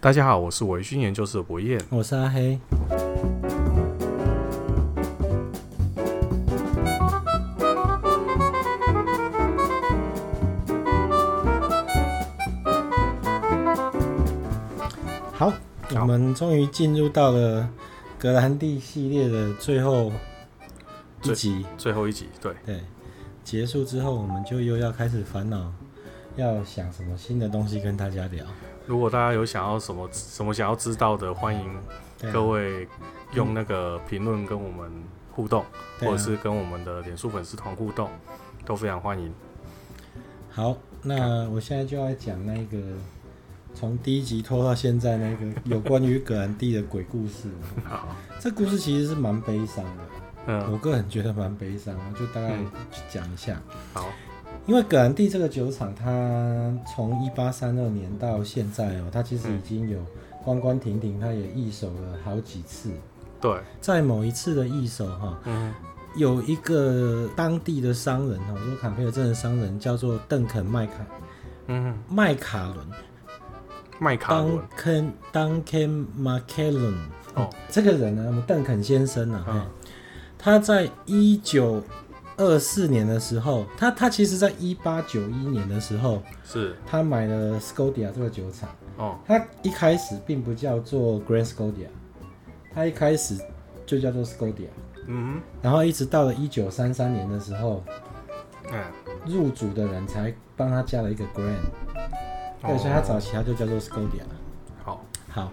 大家好，我是维讯研究室的博彦，我是阿黑。好，我们终于进入到了格兰蒂系列的最后一集，最后一集，对。对，结束之后，我们就又要开始烦恼，要想什么新的东西跟大家聊。如果大家有想要什么什么想要知道的，欢迎各位用那个评论跟我们互动，啊、或者是跟我们的脸书粉丝团互动，都非常欢迎。好，那我现在就要讲那个从第一集拖到现在那个有关于葛兰蒂的鬼故事。好，这故事其实是蛮悲伤的，嗯，我个人觉得蛮悲伤，我就大概讲一下。嗯、好。因为葛兰蒂这个酒厂，它从一八三二年到现在哦，它其实已经有关关停停，它也易手了好几次。对，在某一次的易手哈，嗯，有一个当地的商人哈，就是坎培尔镇的商人叫做邓肯麦卡，嗯，麦卡伦，麦卡伦，Duncan McCallum 哦，这个人呢，邓肯先生呢，嗯，他在一九二四年的时候，他他其实在一八九一年的时候，是他买了 Scotia 这个酒厂。哦，他一开始并不叫做 Grand Scotia，他一开始就叫做 Scotia。嗯哼，然后一直到了一九三三年的时候，嗯，入主的人才帮他加了一个 Grand，对，哦，所以他早期他就叫做 Scotia。好，好，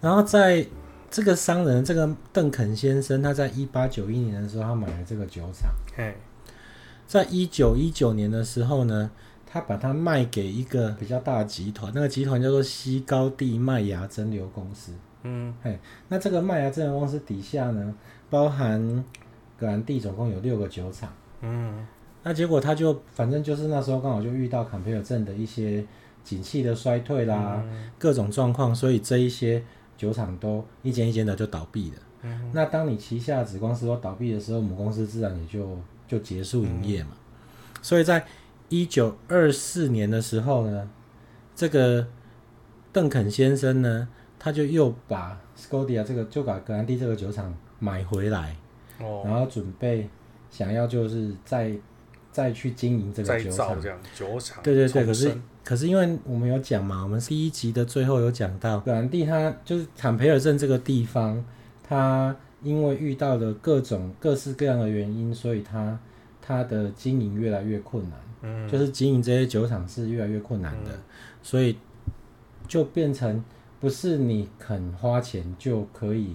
然后在这个商人，这个邓肯先生，他在一八九一年的时候，他买了这个酒厂。嘿。在一九一九年的时候呢，他把它卖给一个比较大的集团，那个集团叫做西高地麦芽蒸馏公司。嗯，嘿，那这个麦芽蒸馏公司底下呢，包含格兰蒂总共有六个酒厂。嗯，那结果他就反正就是那时候刚好就遇到坎培尔镇的一些景气的衰退啦，嗯、各种状况，所以这一些酒厂都一间一间的就倒闭了。嗯，那当你旗下子公司都倒闭的时候，母公司自然也就。就结束营业嘛，所以在一九二四年的时候呢，这个邓肯先生呢，他就又把 Scotia 这个就把格兰蒂这个酒厂买回来，哦，然后准备想要就是再再去经营这个酒厂，酒厂，对对对，可是可是因为我们有讲嘛，我们第一集的最后有讲到格兰蒂，他就是坎培尔镇这个地方，它。因为遇到了各种各式各样的原因，所以他他的经营越来越困难，嗯，就是经营这些酒厂是越来越困难的，嗯，所以就变成不是你肯花钱就可以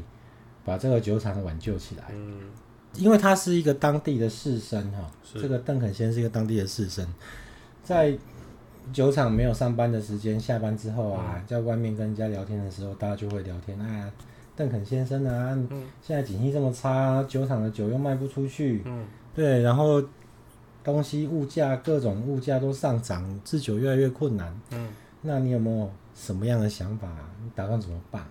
把这个酒厂挽救起来，嗯，因为他是一个当地的士绅哈，这个邓肯先生是一个当地的士绅，在酒厂没有上班的时间，下班之后啊，嗯，在外面跟人家聊天的时候，大家就会聊天啊。邓肯先生啊，现在景气这么差，酒厂的酒又卖不出去，嗯，对，然后东西物价各种物价都上涨，制酒越来越困难，嗯，那你有没有什么样的想法？你打算怎么办？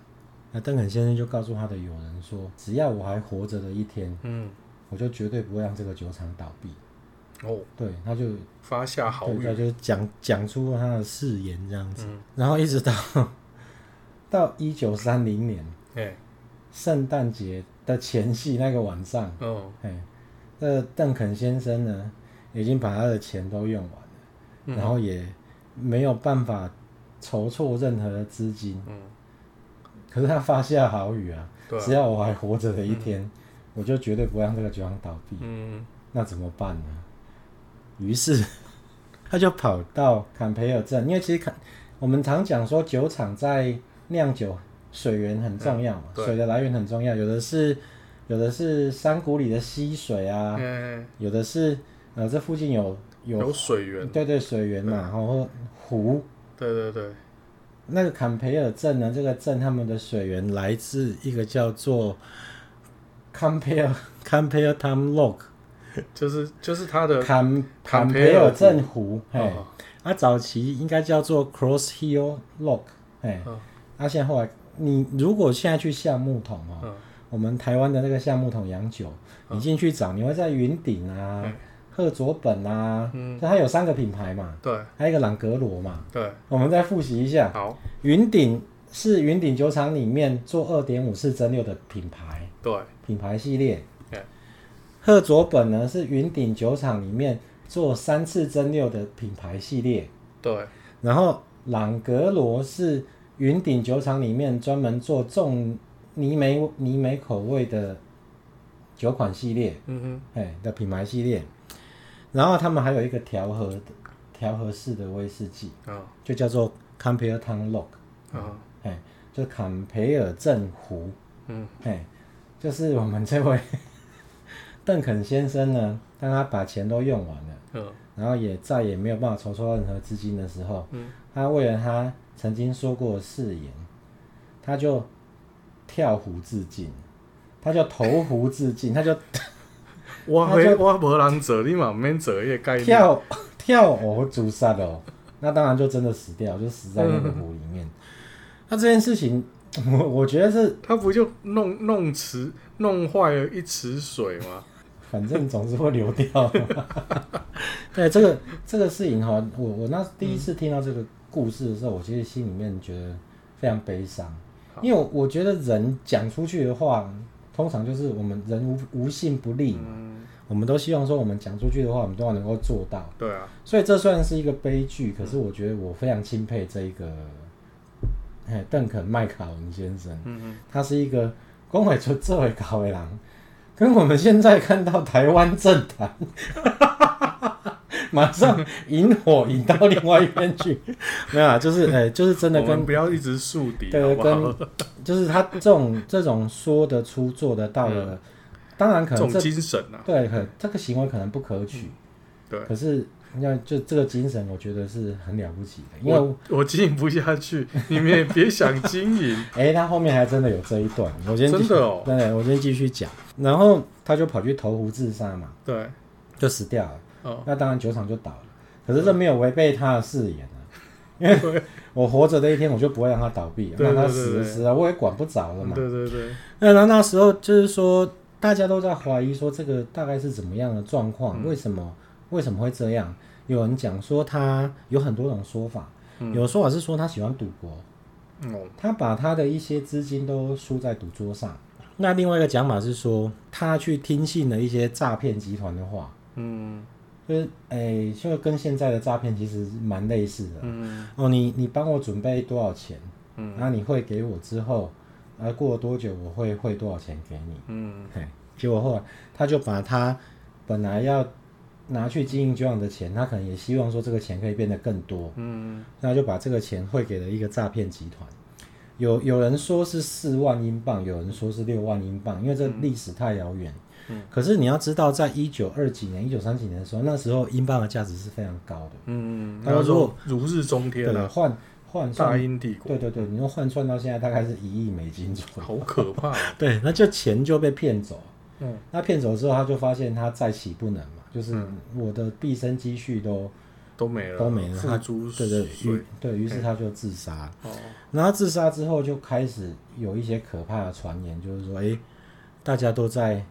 那邓肯先生就告诉他的友人说：“只要我还活着的一天，嗯，我就绝对不会让这个酒厂倒闭。”哦，对，他就发下豪语，他就讲讲出他的誓言这样子，嗯，然后一直到 到一九三零年。哎，圣诞节的前夕那个晚上，哦，哎，这邓肯先生呢，已经把他的钱都用完了，嗯、然后也没有办法筹措任何的资金，嗯，可是他发下豪语啊，啊，只要我还活着的一天，嗯、我就绝对不让这个酒厂倒闭，嗯，那怎么办呢？于是 他就跑到坎培尔镇，因为其实坎，我们常讲说酒厂在酿酒。水源很重要嘛，嗯、水的来源很重要。有的是，有的是山谷里的溪水啊，嗯、有的是呃，这附近有有，有水源，对对，水源嘛，然后湖，对对对。那个坎培尔镇呢，这个镇他们的水源来自一个叫做 Campbell Campbell Town Lock，就是就是它的坎坎培尔镇湖，哎，它、哦、早期应该叫做 Cross Hill Lock，哎，它、哦。啊、现在后来。你如果现在去橡木桶哦，嗯、我们台湾的那个橡木桶洋酒，嗯、你进去找，你会在云顶啊、赫佐本啊，嗯，它有三个品牌嘛，对，还有一个朗格罗嘛，对，我们再复习一下，好，云顶是云顶酒厂里面做二点五次蒸馏的品牌，对，品牌系列。对，赫佐本呢是云顶酒厂里面做三次蒸馏的品牌系列。对，然后朗格罗是云顶酒厂里面专门做重泥煤泥煤口味的酒款系列，嗯哼，哎的品牌系列。然后他们还有一个调和的调和式的威士忌，啊、哦，就叫做 Campbeltown Log，啊，哎，就坎培尔镇湖，嗯，哎，就是我们这位 邓肯先生呢，当他把钱都用完了，嗯，然后也再也没有办法筹措任何资金的时候，嗯，他为了他曾经说过誓言，他就跳湖自尽，他就投湖自尽，他就。我没我没人做，你嘛免做一个概念。跳 跳河自杀哦，那当然就真的死掉，就死在那个湖里面。那这件事情，我我觉得是，他不就弄弄池弄坏了一池水吗？反正总是会流掉。对这个这个事情哈，我我那第一次听到这个故事的时候，我其实心里面觉得非常悲伤，因为我我觉得人讲出去的话。通常就是我们人无无信不立嘛，嗯，我们都希望说我们讲出去的话，我们都要能够做到。对啊，所以这算是一个悲剧，可是我觉得我非常钦佩这一个，哎，邓肯麦卡伦先生，嗯嗯，他是一个公会出这位高位郎，跟我们现在看到台湾政坛。马上引火引到另外一边去，没有啊，就是哎、欸，就是真的跟不要一直树敌，对，跟就是他这种这种说得出做得到的，嗯、当然可能这，这种精神啊，对，可这个行为可能不可取，嗯、对，可是要就这个精神，我觉得是很了不起的，因为我，我经营不下去，你们也别想经营。哎、欸，他后面还真的有这一段，我先真的哦，对，我先继续讲，然后他就跑去投湖自杀嘛，对，就死掉了。哦、那当然酒厂就倒了，可是这没有违背他的誓言啊，因为 我活着的一天，我就不会让他倒闭，让他死了死啊，我也管不着了嘛。对对对。那那那时候就是说，大家都在怀疑说这个大概是怎么样的状况、嗯？为什么为什么会这样？有人讲说他有很多种说法，嗯、有说法是说他喜欢赌博，嗯，他把他的一些资金都输在赌桌上。那另外一个讲法是说，他去听信了一些诈骗集团的话，嗯。就是哎、欸，就跟现在的诈骗其实蛮类似的。嗯哦，你你帮我准备多少钱？嗯，然后你汇给我之后，然后过了多久我会汇多少钱给你？嗯，嘿，结果后来他就把他本来要拿去经营酒厂的钱，他可能也希望说这个钱可以变得更多。嗯，那就把这个钱汇给了一个诈骗集团。有有人说是四万英镑，有人说是六万英镑，因为这历史太遥远。可是你要知道，在一九二几年、一九三几年的时候，那时候英镑的价值是非常高的。嗯，他说如日中天啊。对，换换算大英帝国。对对对，你说换算到现在大概是一亿美金左右。好可怕啊。对，那就钱就被骗走。嗯，那骗走之后，他就发现他再起不能嘛，就是我的毕生积蓄都都没了，都没了。他对对于对于是他就自杀。哦。然后自杀之后就开始有一些可怕的传言，就是说，哎，大家都在。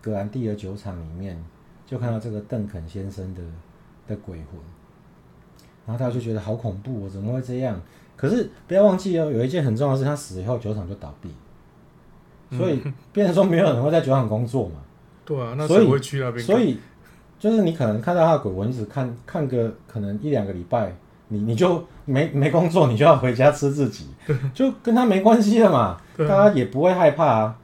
格兰蒂的酒厂里面，就看到这个邓肯先生的的鬼魂，然后他就觉得好恐怖，我怎么会这样？可是不要忘记哦，有一件很重要的事，他死以后酒厂就倒闭，所以变成说没有人会在酒厂工作嘛。对啊，那谁会去那边？所以就是你可能看到他的鬼魂，只看看个可能一两个礼拜，你你就没没工作，你就要回家吃自己，就跟他没关系了嘛，大家也不会害怕啊。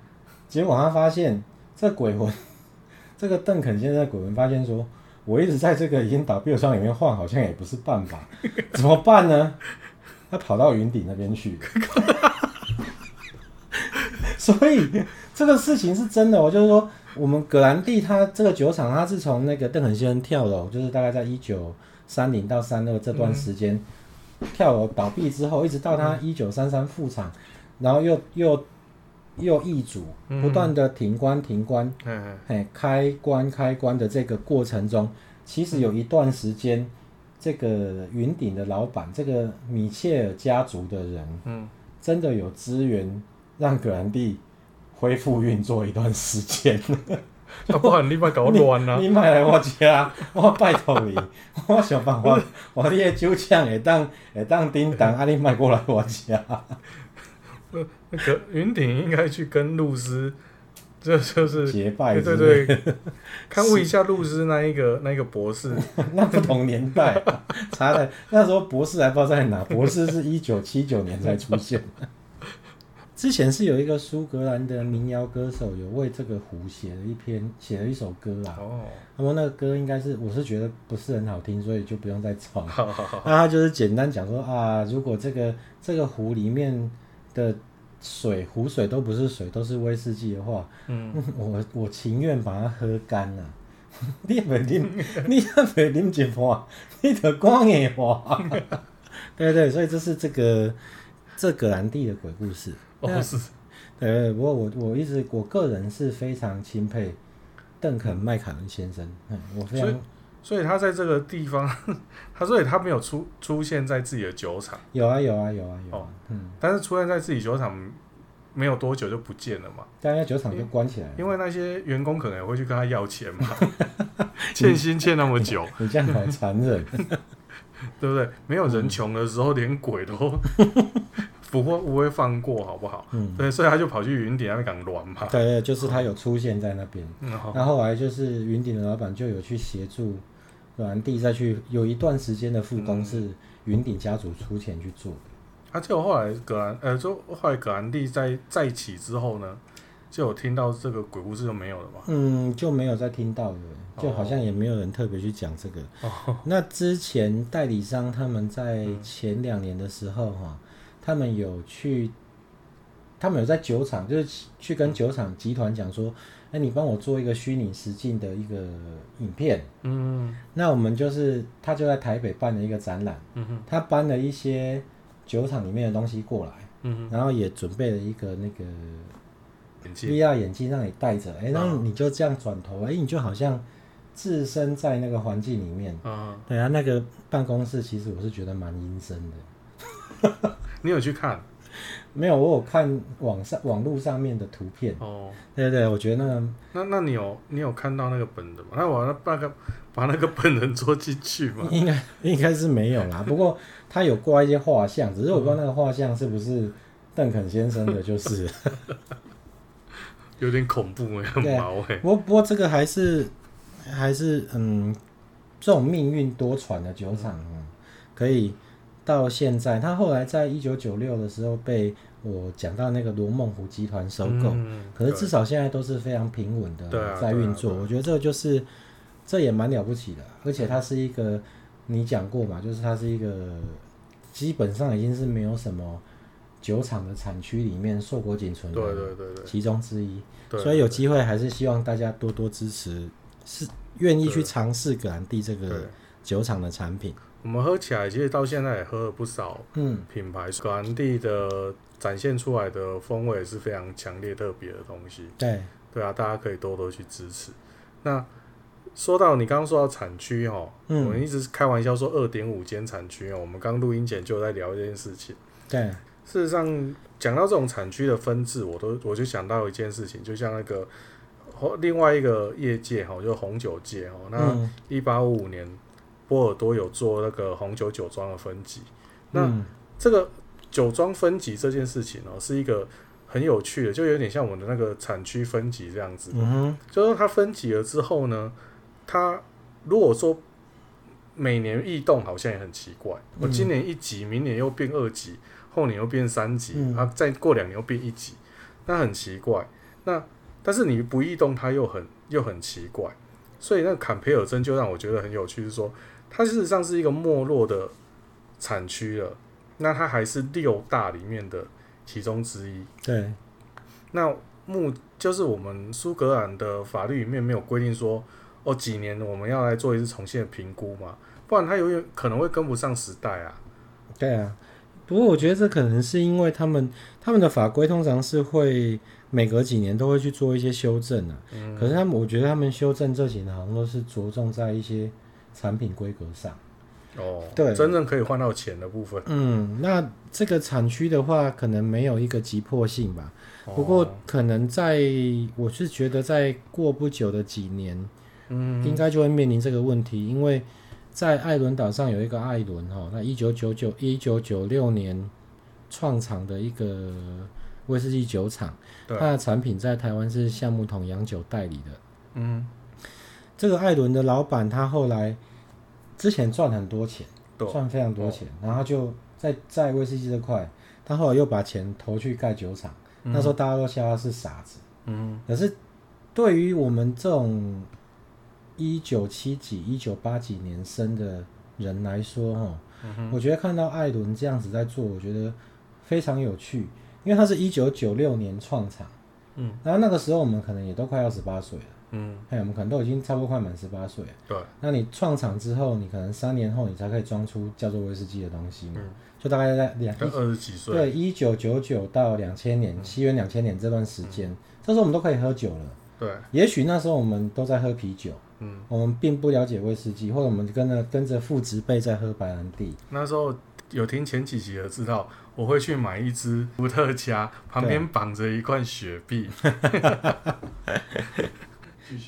结果他发现。这鬼魂，这个邓肯先生的鬼魂发现说：“我一直在这个已经倒闭的厂里面晃，好像也不是办法，怎么办呢？”他跑到云顶那边去。所以这个事情是真的，我就是说，我们格兰蒂他这个酒厂，他是从那个邓肯先生跳楼，就是大概在一九三零到三二这段时间、嗯、跳楼倒闭之后，一直到他一九三三复厂，然后又又。又易主，不断的停关停关，嗯，嘿，开关开关的这个过程中，其实有一段时间，嗯、这个云顶的老板，这个米切尔家族的人，嗯，真的有资源让格兰蒂恢复运作一段时间。啊，不然你莫搞乱啊！你莫来我家，我拜托你，我想办法，我你的酒厂会当会当叮当，啊，你莫过来我家。那个云顶应该去跟露丝，这就是结拜，对对对，看问一下露丝那一个那一个博士，那不同年代，查的那时候博士还不知道在哪，博士是一九七九年才出现。之前是有一个苏格兰的民谣歌手有为这个湖写了一篇，写了一首歌啦。哦，那么那个歌应该是，我是觉得不是很好听，所以就不用再唱。那他就是简单讲说啊，如果这个这个湖里面的水，湖水都不是水，都是威士忌的话，嗯，我我情愿把它喝干 了。你 别啉，你别啉一碗，你得光眼花。对对，所以这是这个这葛兰地的鬼故事。哦，是，对，不过我我一直我个人是非常钦佩邓肯麦卡伦先生，嗯，我非常，所以，他在这个地方，他所以他没有出出现在自己的酒厂，有啊有啊有啊有啊，嗯，但是出现在自己酒厂没有多久就不见了嘛，大家酒厂就关起来了，因为那些员工可能也会去跟他要钱嘛，欠薪欠那么久，你这样好残忍，对不对？没有人穷的时候，连鬼都。不会不会放过，好不好？嗯，对，所以他就跑去云顶那边港乱嘛。对对，就是他有出现在那边。嗯，然后后来就是云顶的老板就有去协助葛兰地再去有一段时间的复工，是云顶家族出钱去做的。啊，就后来葛兰呃，就后来葛兰地在再起之后呢，就有听到这个鬼故事就没有了嘛。嗯，就没有再听到了，就好像也没有人特别去讲这个。哦，那之前代理商他们在前两年的时候哈。他们有去，他们有在酒厂，就是去跟酒厂集团讲说，哎，你帮我做一个虚拟实境的一个影片。嗯，那我们就是他就在台北办了一个展览。嗯哼，他搬了一些酒厂里面的东西过来。嗯哼，然后也准备了一个那个 VR 眼镜让你戴着，哎，然后你就这样转头，哎，你就好像置身在那个环境里面。嗯，对啊，那个办公室其实我是觉得蛮阴森的。你有去看？没有，我有看网上网络上面的图片。哦，对对，我觉得那个、那那你有你有看到那个本的吗？那我那个把那个本人捉进去吗？应该应该是没有啦。不过他有挂一些画像，只是我不知道那个画像是不是邓肯先生的，就是 有点恐怖哎，很毛哎。不过不过这个还是还是嗯，这种命运多舛的酒厂、嗯、可以。到现在，他后来在一九九六的时候被我讲到那个罗梦湖集团收购，嗯、可是至少现在都是非常平稳的在运作。我觉得这就是这也蛮了不起的，而且它是一个你讲过嘛，就是它是一个基本上已经是没有什么酒厂的产区里面硕果仅存的其中之一。所以有机会还是希望大家多多支持，是愿意去尝试格兰地这个酒厂的产品。我们喝起来，其实到现在也喝了不少嗯品牌。格兰地的展现出来的风味也是非常强烈、特别的东西。对，对啊，大家可以多多去支持。那说到你刚刚说到产区哈，嗯、我们一直开玩笑说二点五间产区哦。我们刚录音前就在聊这件事情。对，事实上讲到这种产区的分制，我都我就想到一件事情，就像那个另外一个业界哈，就是红酒界哈。那一八五五年。波尔多有做那个红酒酒庄的分级，那这个酒庄分级这件事情哦，是一个很有趣的，就有点像我们的那个产区分级这样子。就是它分级了之后呢，它如果说每年异动，好像也很奇怪。我今年一级，明年又变二级，后年又变三级，啊，再过两年又变一级，那很奇怪。那但是你不异动，它又很又很奇怪。所以那坎培尔镇就让我觉得很有趣，是说。它事实上是一个没落的产区了，那它还是六大里面的其中之一。对，那目就是我们苏格兰的法律里面没有规定说，哦，几年我们要来做一次重新的评估嘛，不然它有可能会跟不上时代啊。对啊，不过我觉得这可能是因为他们他们的法规通常是会每隔几年都会去做一些修正啊。嗯，可是他们我觉得他们修正这几年好像都是着重在一些。产品规格上，哦，对，真正可以换到钱的部分。嗯，那这个产区的话，可能没有一个急迫性吧。不过可能在，我是觉得在过不久的几年，嗯，应该就会面临这个问题，因为在艾伦岛上有一个艾伦哈，那一九九九一九九六年创厂的一个威士忌酒厂，它的产品在台湾是橡木桶洋酒代理的。嗯，这个艾伦的老板他后来之前赚很多钱，赚非常多钱，然后就在在威士忌这块，他后来又把钱投去盖酒厂。那时候大家都笑他是傻子，嗯，可是对于我们这种一九七几、一九八几年生的人来说，哈，我觉得看到艾伦这样子在做，我觉得非常有趣，因为他是一九九六年创厂，嗯，然后那个时候我们可能也都快二十八岁了，嗯，哎，我们可能都已经差不多快满十八岁了，对，那你创厂之后，你可能三年后你才可以装出叫做威士忌的东西嘛。就大概在两二十几岁，对，一九九九到两千年，西元两千年这段时间，嗯、这时候我们都可以喝酒了。对，也许那时候我们都在喝啤酒，嗯，我们并不了解威士忌，或者我们跟着跟着父执辈在喝白兰地。那时候有听前几集的知道，我会去买一支伏特加，旁边绑着一罐雪碧。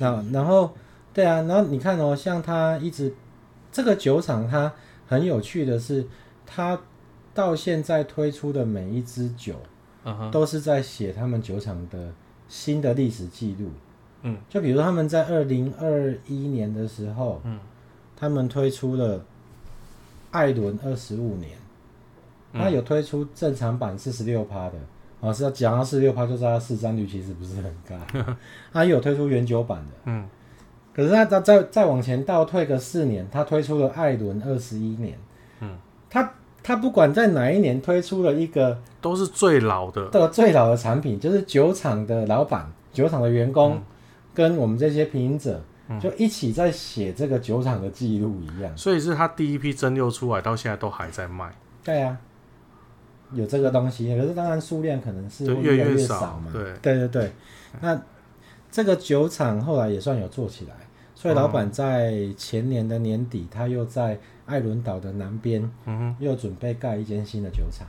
那然后对啊，然后你看哦，像他一直这个酒厂，它很有趣的是，它。到现在推出的每一支酒，都是在写他们酒厂的新的历史记录。嗯，就比如说他们在二零二一年的时候，嗯，他们推出了艾伦二十五年，他有推出正常版四十六趴的，啊，是要讲到四六趴就知道它市占率其实不是很高。他有推出原酒版的，嗯，可是他再再再往前倒退个四年，他推出了艾伦二十一年，嗯，他。他不管在哪一年推出了一个，都是最老的，的最老的产品，就是酒厂的老板、酒厂的员工，嗯、跟我们这些品饮者，嗯、就一起在写这个酒厂的记录一样。所以是他第一批蒸馏出来，到现在都还在卖。对啊，有这个东西，可是当然数量可能是越来越少嘛。对对对对，那这个酒厂后来也算有做起来，所以老板在前年的年底，他又在。艾伦岛的南边，嗯哼，又准备盖一间新的酒厂，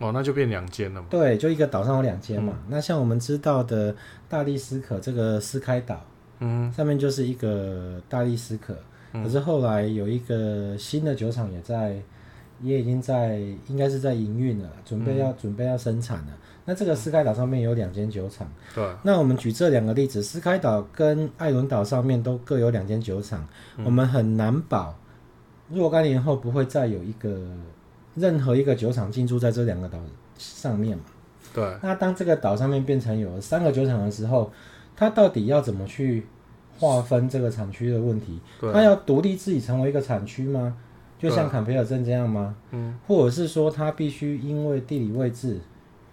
哦，那就变两间了嘛。对，就一个岛上有两间嘛。嗯、那像我们知道的大力斯可这个斯开岛，嗯，上面就是一个大力斯可，嗯、可是后来有一个新的酒厂也在，也已经在，应该是在营运了，准备要、嗯、准备要生产了。那这个斯开岛上面有两间酒厂，对。那我们举这两个例子，斯开岛跟艾伦岛上面都各有两间酒厂，嗯、我们很难保。若干年后不会再有一个任何一个酒厂进驻在这两个岛上面嘛？对。那当这个岛上面变成有三个酒厂的时候，它到底要怎么去划分这个产区的问题？对。它要独立自己成为一个产区吗？就像坎培尔镇这样吗？嗯。或者是说它必须因为地理位置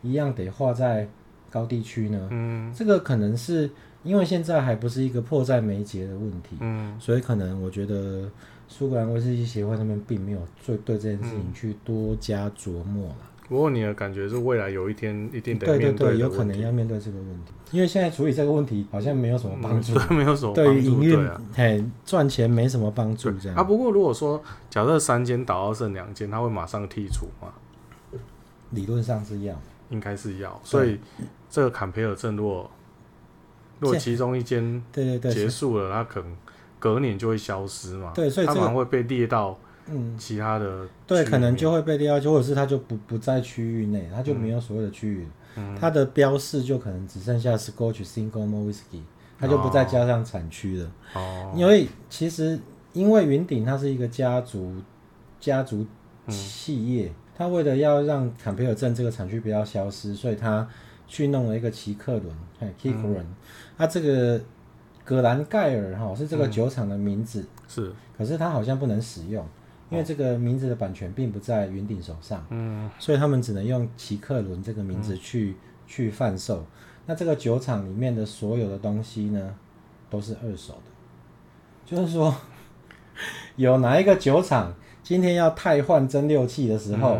一样得划在高地区呢？嗯。这个可能是因为现在还不是一个迫在眉睫的问题。嗯。所以可能我觉得。苏格兰威士忌协会那边并没有对对这件事情去多加琢磨了。不过你的感觉是未来有一天一定得面对，对对对，有可能要面对这个问题，因为现在处理这个问题好像没有什么帮助，嗯、没有什么对于营运嘿赚钱没什么帮助这样啊。不过如果说假设三间倒到剩两间，他会马上剔除吗？理论上是要，应该是要。所以这个坎培尔镇如果如果其中一间对对对结束了，他可能。隔年就会消失嘛？对，所以它可能会被列到嗯。其他的、嗯、对，可能就会被列到，或者是它就不不在区域内，它就没有所谓的区域，嗯、它的标示就可能只剩下 Scotch Single Malt Whisky，它就不再加上产区了。哦，因为其实因为云顶它是一个家族家族企业，嗯、它为了要让坎培尔镇这个产区不要消失，所以它去弄了一个奇克伦，哎，Kickeren，它这个。格兰盖尔哈是这个酒厂的名字，嗯、是，可是它好像不能使用，因为这个名字的版权并不在云顶手上，嗯，所以他们只能用奇克伦这个名字去、嗯、去贩售。那这个酒厂里面的所有的东西呢，都是二手的，就是说，有哪一个酒厂今天要汰换蒸馏器的时候，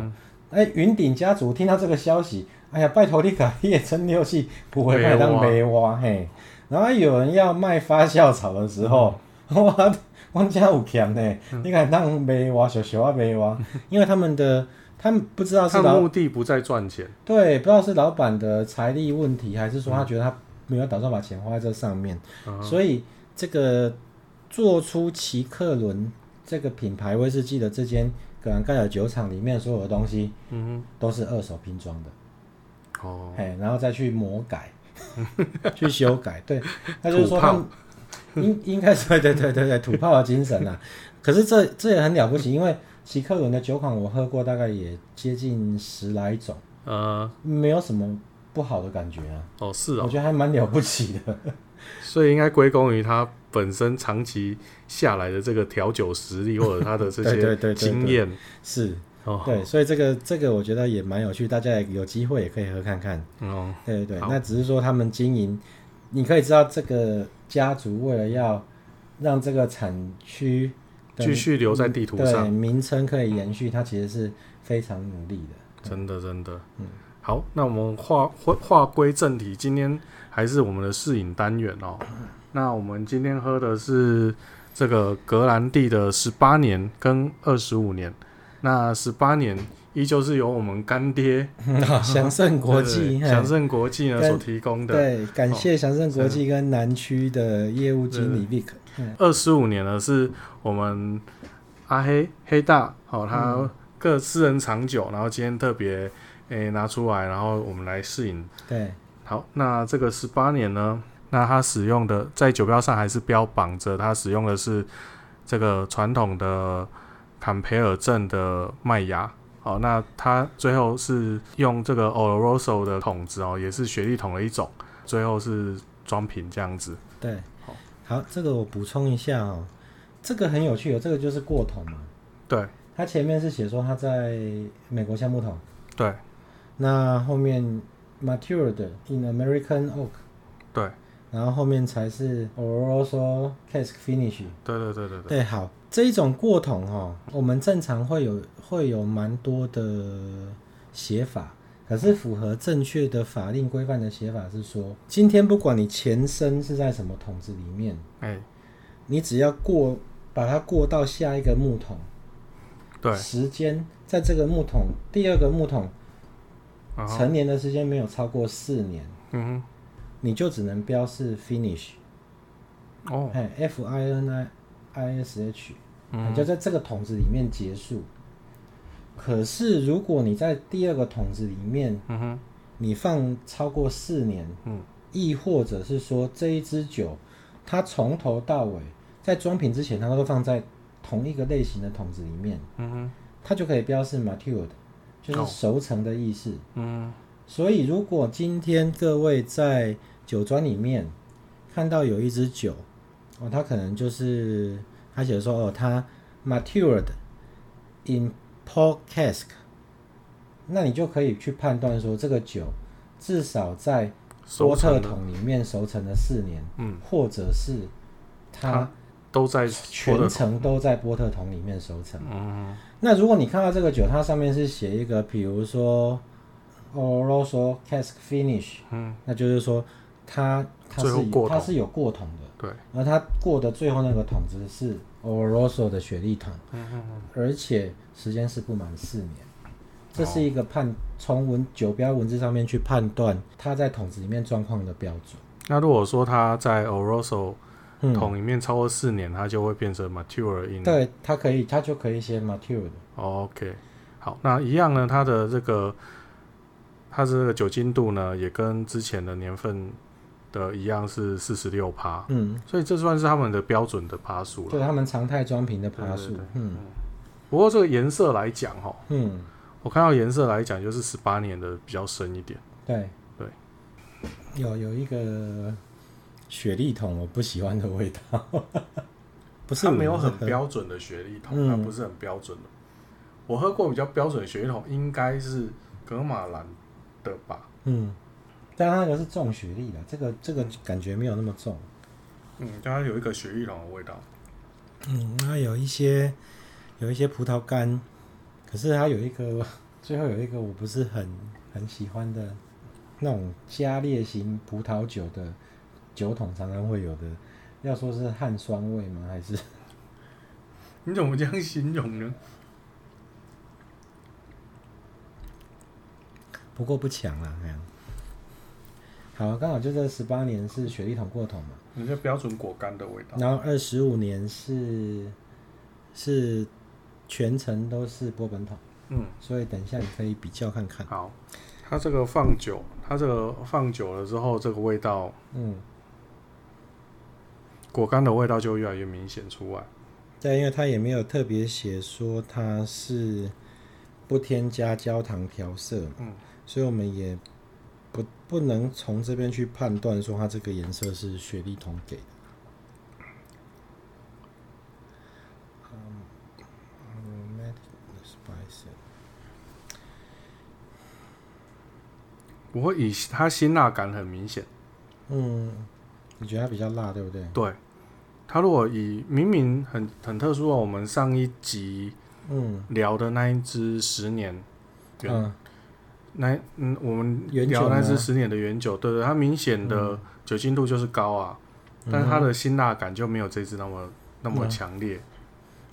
哎、嗯，云顶家族听到这个消息，哎呀，拜托你改业蒸馏器不会卖当梅蛙嘿。然后有人要卖发酵草的时候，我 我家有强呢，嗯、你看他们卖哇小小啊卖哇，因为他们的他们不知道是老目的不在赚钱，对，不知道是老板的财力问题，还是说他觉得他没有打算把钱花在这上面，嗯、所以这个做出奇克伦这个品牌威士忌的这间格兰盖尔酒厂里面所有的东西，嗯哼，都是二手拼装的，哦，嘿，然后再去魔改，去修改，对，那就是说他们。应应该是对对对对对土炮的精神啊，可是这这也很了不起，因为奇克伦的酒款我喝过，大概也接近十来种，呃，没有什么不好的感觉啊。哦，是哦，我觉得还蛮了不起的。所以应该归功于他本身长期下来的这个调酒实力，或者他的这些 经验。是。哦，对，所以这个这个我觉得也蛮有趣，大家也有机会也可以喝看看。哦，对对对，那只是说他们经营，你可以知道这个。家族为了要让这个产区继续留在地图上，对名称可以延续，它其实是非常努力的。真的，真的。嗯，好，那我们话话话归正题，今天还是我们的试饮单元哦。那我们今天喝的是这个格兰蒂的十八年跟二十五年。那十八年。依旧是由我们干爹 祥盛国际，祥盛国际呢所提供的。对，感谢祥盛国际跟南区的业务经理 Vic。二十五年呢，是我们阿黑黑大，好，他个私人长酒，然后今天特别诶拿出来，然后我们来试饮。对，好，那这个十八年呢，那他使用的在酒标上还是标榜着他使用的是这个传统的坎培尔镇的麦芽。好，那他最后是用这个 Oloroso 的桶子哦，也是雪莉桶的一种，最后是装瓶这样子。对，好，好，这个我补充一下哦，这个很有趣哦，这个就是过桶嘛。对，它前面是写说它在美国橡木桶。对，那后面 Matured in American Oak。对，然后后面才是 Oloroso Cask Finish。对对对对对。对，好。这一种过桶哦，我们正常会有会有蛮多的写法，可是符合正确的法令规范的写法是说，今天不管你前身是在什么桶子里面，哎，你只要过把它过到下一个木桶，对，时间在这个木桶第二个木桶成年的时间没有超过四年，嗯哼，你就只能标示 finish，哦，哎，F I N I。ISH，嗯，就在这个桶子里面结束。可是如果你在第二个桶子里面，嗯哼，你放超过四年，嗯，亦或者是说这一支酒，它从头到尾在装瓶之前，它都放在同一个类型的桶子里面，嗯哼，它就可以标示 matured，就是熟成的意思，嗯。所以如果今天各位在酒庄里面看到有一支酒，哦，他可能就是他写说哦，他 matured in port cask，那你就可以去判断说这个酒至少在波特桶里面熟成了四年，嗯，或者是它都在全程都在波特桶里面熟成。嗯，那如果你看到这个酒，它上面是写一个，比如说 Oloroso cask finish，嗯，那就是说它它是它是有过桶的。对，而它过的最后那个桶子是 Oloroso 的雪莉桶，嗯嗯嗯，而且时间是不满四年，这是一个判从文酒标文字上面去判断它在桶子里面状况的标准。那如果说它在 Oloroso 桶里面超过四年，它就会变成 Mature in。对，它可以，它就可以写 Mature 的。OK，好，那一样呢，它的这个它的这个酒精度呢，也跟之前的年份。的一样是四十六趴，嗯，所以这算是他们的标准的趴数了，对他们常态装瓶的趴数，嗯。不过这个颜色来讲，哈，嗯，我看到颜色来讲，就是十八年的比较深一点，对。对。有有一个雪莉桶我不喜欢的味道，不是它没有很标准的雪莉桶，它不是很标准的。我喝过比较标准的雪莉桶，应该是格马兰的吧，嗯。但它那个是重雪莉的，这个这个感觉没有那么重。嗯，但它有一个雪莉桶的味道。嗯，它有一些有一些葡萄干，可是它有一个 最后有一个我不是很很喜欢的那种加烈型葡萄酒的酒桶常常会有的要说是汗酸味吗？还是你怎么这样形容呢？不过不强啦，这样。好，刚好就这十八年是雪莉桶过桶嘛。你这标准果干的味道。然后二十五年是是全程都是波本桶。嗯。所以等一下你可以比较看看。好，它这个放久，它这个放久了之后，这个味道，嗯，果干的味道就越来越明显出来。对，因为它也没有特别写说它是不添加焦糖调色，嗯，所以我们也。不能从这边去判断说它这个颜色是雪莉桶给的。不会以它辛辣感很明显。嗯，你觉得它比较辣，对不对？对。它如果以明明很很特殊的，我们上一集嗯聊的那一支十年，嗯。那嗯，我们聊那是十年的原酒，对对，它明显的酒精度就是高啊，嗯、但是它的辛辣感就没有这支那么那么强烈。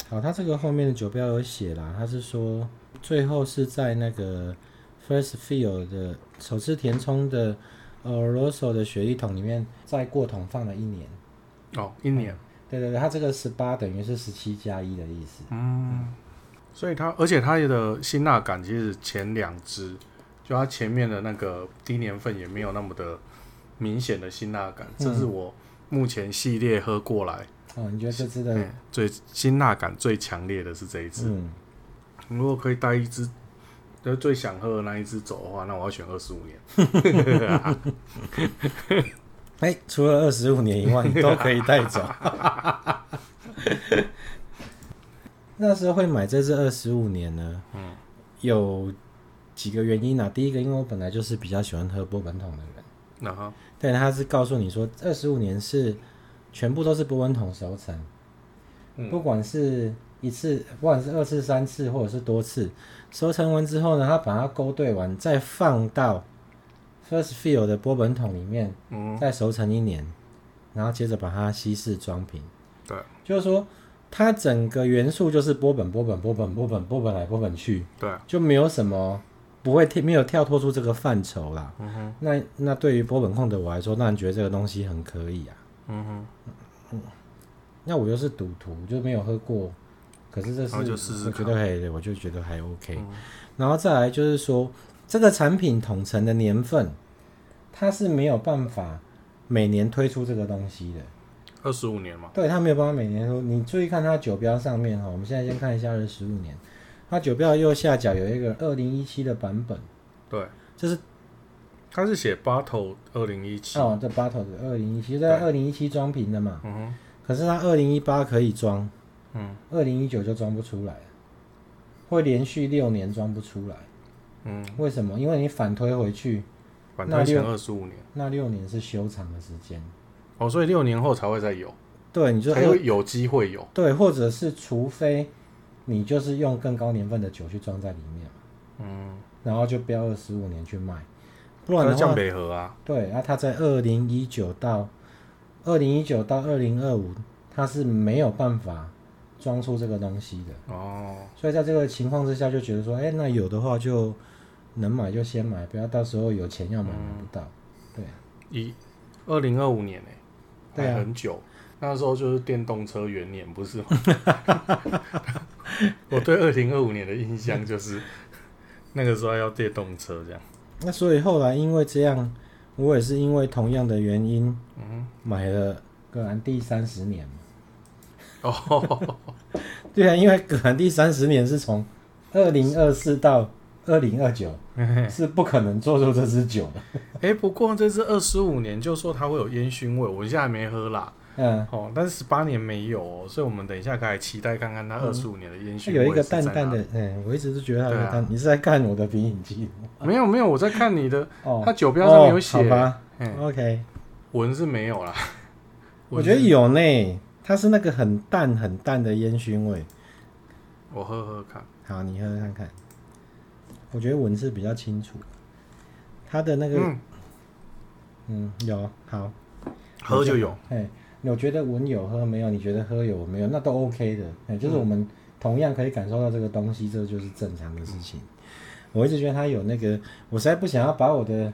好，它这个后面的酒标有写啦，它是说最后是在那个 First Fill 的首次填充的 Oloroso 的雪莉桶里面再过桶放了一年。哦，一年。对对对，它这个十八等于是十七加一的意思。嗯，嗯所以它而且它的辛辣感其实前两支。就它前面的那个低年份也没有那么的明显的辛辣感，嗯、这是我目前系列喝过来，哦，你觉得这支的最辛辣感最强烈的是这一支？嗯，如果可以带一支，就最想喝的那一支走的话，那我要选二十五年。哎、欸，除了二十五年以外，你都可以带走。那时候会买这支二十五年呢？嗯，有。几个原因呢、啊？第一个，因为我本来就是比较喜欢喝波本桶的人。啊、uh huh. 对，他是告诉你说，二十五年是全部都是波本桶熟成，嗯、不管是一次，不管是二次、三次，或者是多次，熟成完之后呢，他把它勾兑完，再放到 First Fill 的波本桶里面，嗯、再熟成一年，然后接着把它稀释装瓶。对，就是说，它整个元素就是波本、波本、波本、波本、波本来、波本去。对，就没有什么。不会跳，没有跳脱出这个范畴啦。嗯哼，那那对于波本控的我来说，那你觉得这个东西很可以啊？嗯哼，嗯，那我又是赌徒，就没有喝过。可是这是，我觉得可以，我就觉得还 OK。嗯、然后再来就是说，这个产品统成的年份，它是没有办法每年推出这个东西的。二十五年嘛？对，它没有办法每年说。你注意看它酒标上面哈，我们现在先看一下二十五年。它酒标右下角有一个二零一七的版本，对，就是它是写 bottle 二零一七。哦，这 bottle 的二零一七在二零一七装瓶的嘛，嗯哼，可是它二零一八可以装，嗯，二零一九就装不出来，会连续六年装不出来，嗯，为什么？因为你反推回去，反推前二十五年，那六年是修厂的时间，哦，所以六年后才会再有，对，你就才会有机会有，对，或者是除非。你就是用更高年份的酒去装在里面，嗯，然后就标二十五年去卖，不然的话，北河啊，对，那它在二零一九到二零一九到二零二五，它是没有办法装出这个东西的。哦，所以在这个情况之下，就觉得说，哎、欸，那有的话就能买就先买，不要到时候有钱要买买不到，对，一二零二五年呢、欸，对，很久。那时候就是电动车元年，不是吗？我对二零二五年的印象就是那个时候要电动车这样。那所以后来因为这样，我也是因为同样的原因，嗯，买了葛兰蒂三十年。哦，对啊，因为葛兰蒂三十年是从二零二四到二零二九，是不可能做出这支酒的。哎、欸，不过这支二十五年就说它会有烟熏味，我现在还没喝啦。嗯，哦，但是十八年没有，哦，所以我们等一下可以期待看看它二十五年的烟熏，嗯。有一个淡淡的，嗯，我一直都觉得它有淡。啊，你是在看我的鼻影记录？没有没有，我在看你的。哦，它酒标上面有写。哦，好吧。嗯，OK。闻是没有啦。我觉得有呢，它是那个很淡很淡的烟熏味。我喝喝看。好，你喝喝看看。我觉得闻是比较清楚。它的那个，嗯，嗯，有好。喝就有，哎，我觉得闻有喝没有，你觉得喝有没有，那都 OK 的。哎，就是我们同样可以感受到这个东西，这就是正常的事情。我一直觉得他有那个，我实在不想要把我的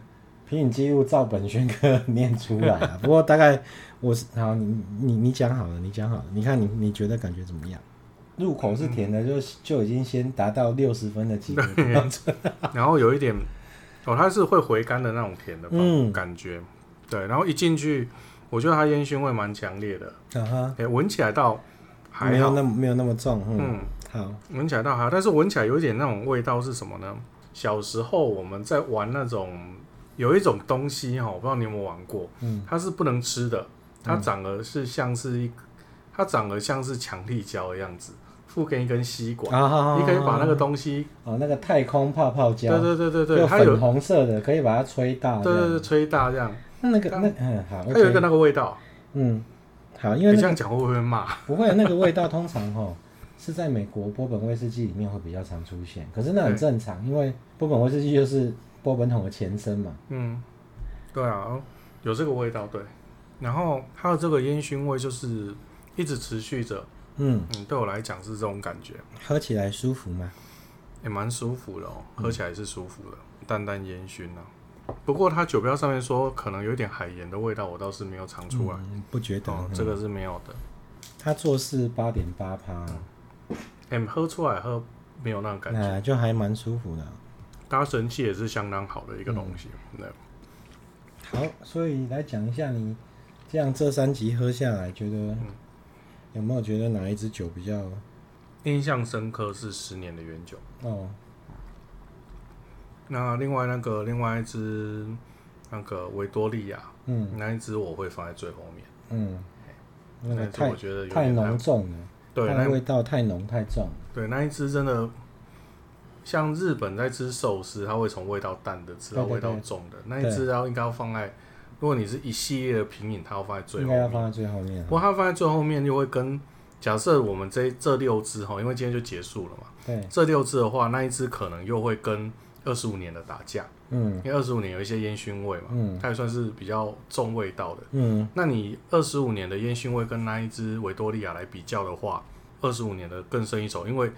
品饮记录照本宣科念出来啊。不过大概我是好，你你你讲好了，你讲好了，你看你你觉得感觉怎么样？入口是甜的，就就已经先达到六十分的级别，然后有一点哦，它是会回甘的那种甜的嗯。感觉，嗯、对，然后一进去，我觉得它烟熏味蛮强烈的，啊哈，哎，闻起来倒还没有那么没有那么重，嗯，嗯。好，闻起来倒还好，但是闻起来有一点那种味道是什么呢？小时候我们在玩那种有一种东西哈，我不知道你有没有玩过，嗯，它是不能吃的，它长得是像是一，它长得像是强力胶的样子。附跟一根吸管，你可以把那个东西哦，那个太空泡泡胶，对对对对对，它有粉红色的，可以把它吹大，对对对，吹大这样。那那个那嗯好，它有一个那个味道，嗯好，因为你这样讲会不会骂？不会，那个味道通常哈是在美国波本威士忌里面会比较常出现，可是那很正常，因为波本威士忌就是波本桶的前身嘛。嗯，对啊，有这个味道对，然后它的这个烟熏味就是一直持续着。嗯嗯，对我来讲是这种感觉，喝起来舒服吗？也蛮舒服的哦，喝起来是舒服的，嗯、淡淡烟熏啊。不过它酒标上面说可能有点海盐的味道，我倒是没有尝出来，嗯、不觉得、哦，这个是没有的。它做是八点八趴，哎，喝出来喝没有那种感觉，啊、就还蛮舒服的。搭神器也是相当好的一个东西，嗯、对。好，所以来讲一下你这样这三集喝下来觉得。嗯有没有觉得哪一支酒比较印象深刻？是十年的原酒哦。那另外那个另外一只那个维多利亚，嗯，那一只我会放在最后面。嗯，那个太我觉得太浓重了，对，那味道太浓太重。对，那一只真的像日本在吃寿司，它会从味道淡的吃到味道重的。那一只要应该要放在。如果你是一系列的品饮，它要放在最后面。应该要放在最后面。不过它放在最后面，又会跟假设我们这这六支哈，因为今天就结束了嘛。对。这六支的话，那一支可能又会跟二十五年的打架。嗯。因为二十五年有一些烟熏味嘛。嗯。它也算是比较重味道的。嗯。那你二十五年的烟熏味跟那一只维多利亚来比较的话，二十五年的更胜一筹，因为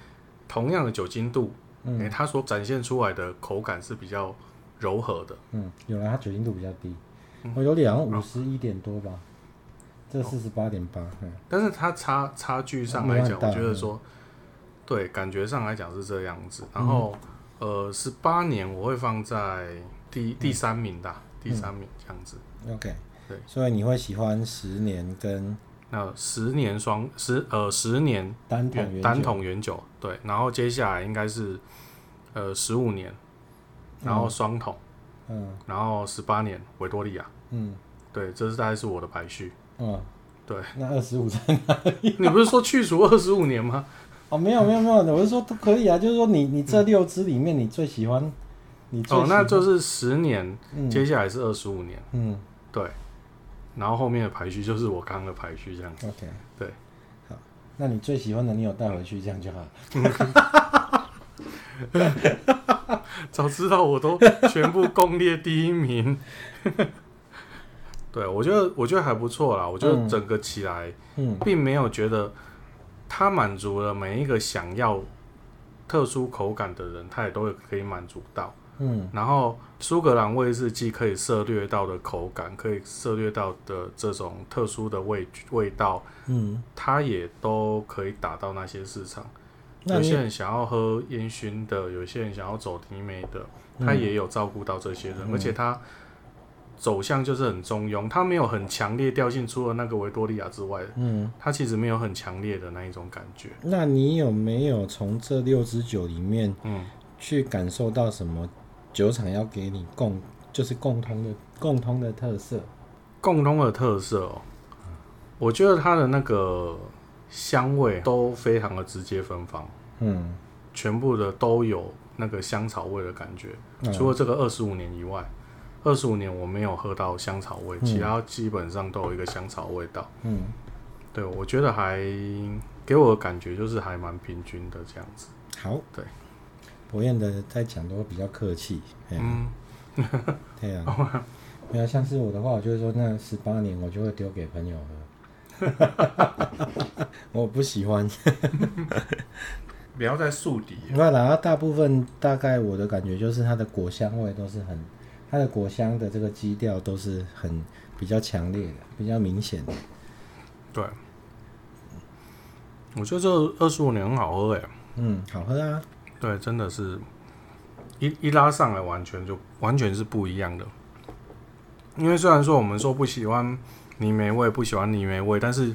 同样的酒精度，嗯、欸，它所展现出来的口感是比较柔和的。嗯，有了，它酒精度比较低。我有两五十一点多吧，这四十八点八，但是它差差距上来讲，我觉得说，对，感觉上来讲是这样子。然后，呃，十八年我会放在第第三名的，第三名这样子。OK，对，所以你会喜欢十年跟那十年双十呃十年单桶单桶原酒，对，然后接下来应该是呃十五年，然后双桶，嗯，然后十八年维多利亚。嗯，对，这是大概是我的排序。嗯，对。那二十五在哪里？你不是说去除二十五年吗？哦，没有没有没有，我是说都可以啊。就是说你你这六支里面，你最喜欢？你最喜欢哦，那就是十年，嗯、接下来是二十五年。嗯，对。然后后面的排序就是我刚刚的排序这样子。OK，对。好，那你最喜欢的，你有带回去，这样就好。早知道我都全部攻略第一名。对，我觉得我觉得还不错啦。我觉得整个起来，嗯，并没有觉得它满足了每一个想要特殊口感的人，它也都可以满足到。嗯，然后苏格兰威士忌可以涉略到的口感，可以涉略到的这种特殊的味味道，嗯，它也都可以打到那些市场。有些人想要喝烟熏的，有些人想要走低梅的，他也有照顾到这些人，而且他。走向就是很中庸，它没有很强烈调性，除了那个维多利亚之外，嗯，它其实没有很强烈的那一种感觉。那你有没有从这六支酒里面，嗯，去感受到什么酒厂要给你共，就是共通的共通的特色？共通的特色哦，我觉得它的那个香味都非常的直接芬芳，嗯，全部的都有那个香草味的感觉，嗯，除了这个二十五年以外。二十五年我没有喝到香草味，其他基本上都有一个香草味道。嗯，对，我觉得还给我的感觉就是还蛮平均的这样子。好，对，博彦的在讲都比较客气。嗯，对啊，没有像是我的话，我就是说那十八年我就会丢给朋友喝。我不喜欢。不要在树底。那然后大部分大概我的感觉就是它的果香味都是很，它的果香的这个基调都是很比较强烈的，比较明显的。对，我觉得这二十五年很好喝哎。嗯，好喝啊。对，真的是，一一拉上来完全就完全是不一样的。因为虽然说我们说不喜欢泥煤味，不喜欢泥煤味，但是，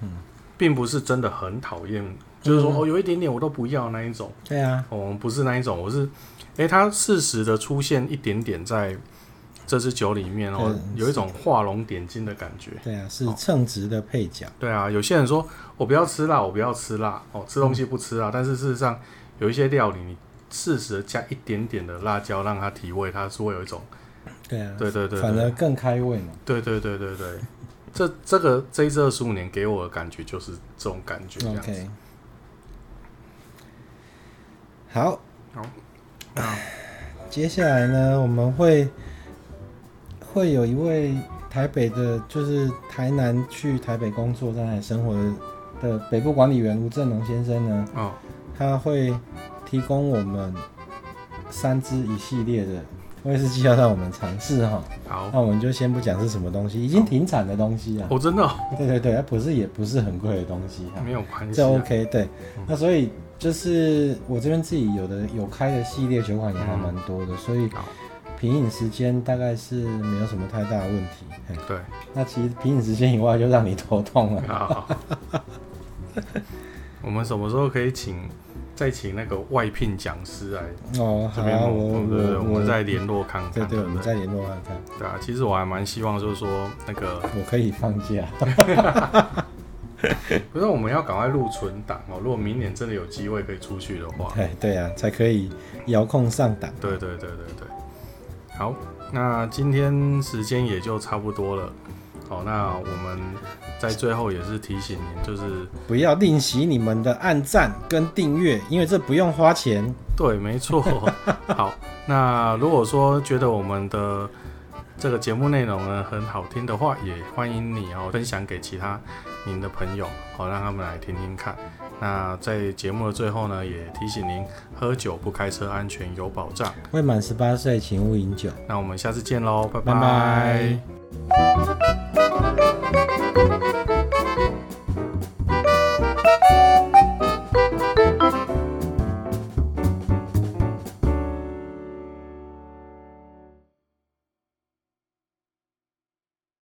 嗯，并不是真的很讨厌。就是说，哦，有一点点我都不要那一种。对啊，哦，不是那一种，我是，哎，它适时的出现一点点在这支酒里面哦，有一种画龙点睛的感觉。对啊，是称职的配角。对啊，有些人说我不要吃辣，我不要吃辣，哦，吃东西不吃辣，但是事实上有一些料理，你适时的加一点点的辣椒，让它提味，它是会有一种。对啊，对对对，反而更开胃嘛。对对对对对，这这个这一支二十五年给我的感觉就是这种感觉。OK。好，好，接下来呢，我们会会有一位台北的，就是台南去台北工作、在那里生活的北部管理员吴振龙先生呢，哦，他会提供我们三支一系列的威士忌要让我们尝试哈。好，那我们就先不讲是什么东西，已经停产的东西啊。哦，真的、哦？对对对，它不是也不是很贵的东西哈，没有关系，这 OK。对，嗯、那所以。就是我这边自己有的有开的系列酒款也还蛮多的，嗯、所以品饮时间大概是没有什么太大的问题。对，那其实品饮时间以外就让你头痛了。好，我们什么时候可以请再请那个外聘讲师来？哦，好，我我我们再联络看看。对对，我们再联络看看。对啊，其实我还蛮希望就是说那个我可以放假。不是，我们要赶快录存档哦。如果明年真的有机会可以出去的话，对对啊，才可以遥控上档。对对对对对。好，那今天时间也就差不多了。好，那我们在最后也是提醒您，就是不要吝惜你们的按赞跟订阅，因为这不用花钱。对，没错。好，那如果说觉得我们的这个节目内容呢很好听的话，也欢迎你哦分享给其他。您的朋友，好，让他们来听听看。那在节目的最后呢，也提醒您：喝酒不开车，安全有保障。未满十八岁，请勿饮酒。那我们下次见喽，拜拜。拜拜。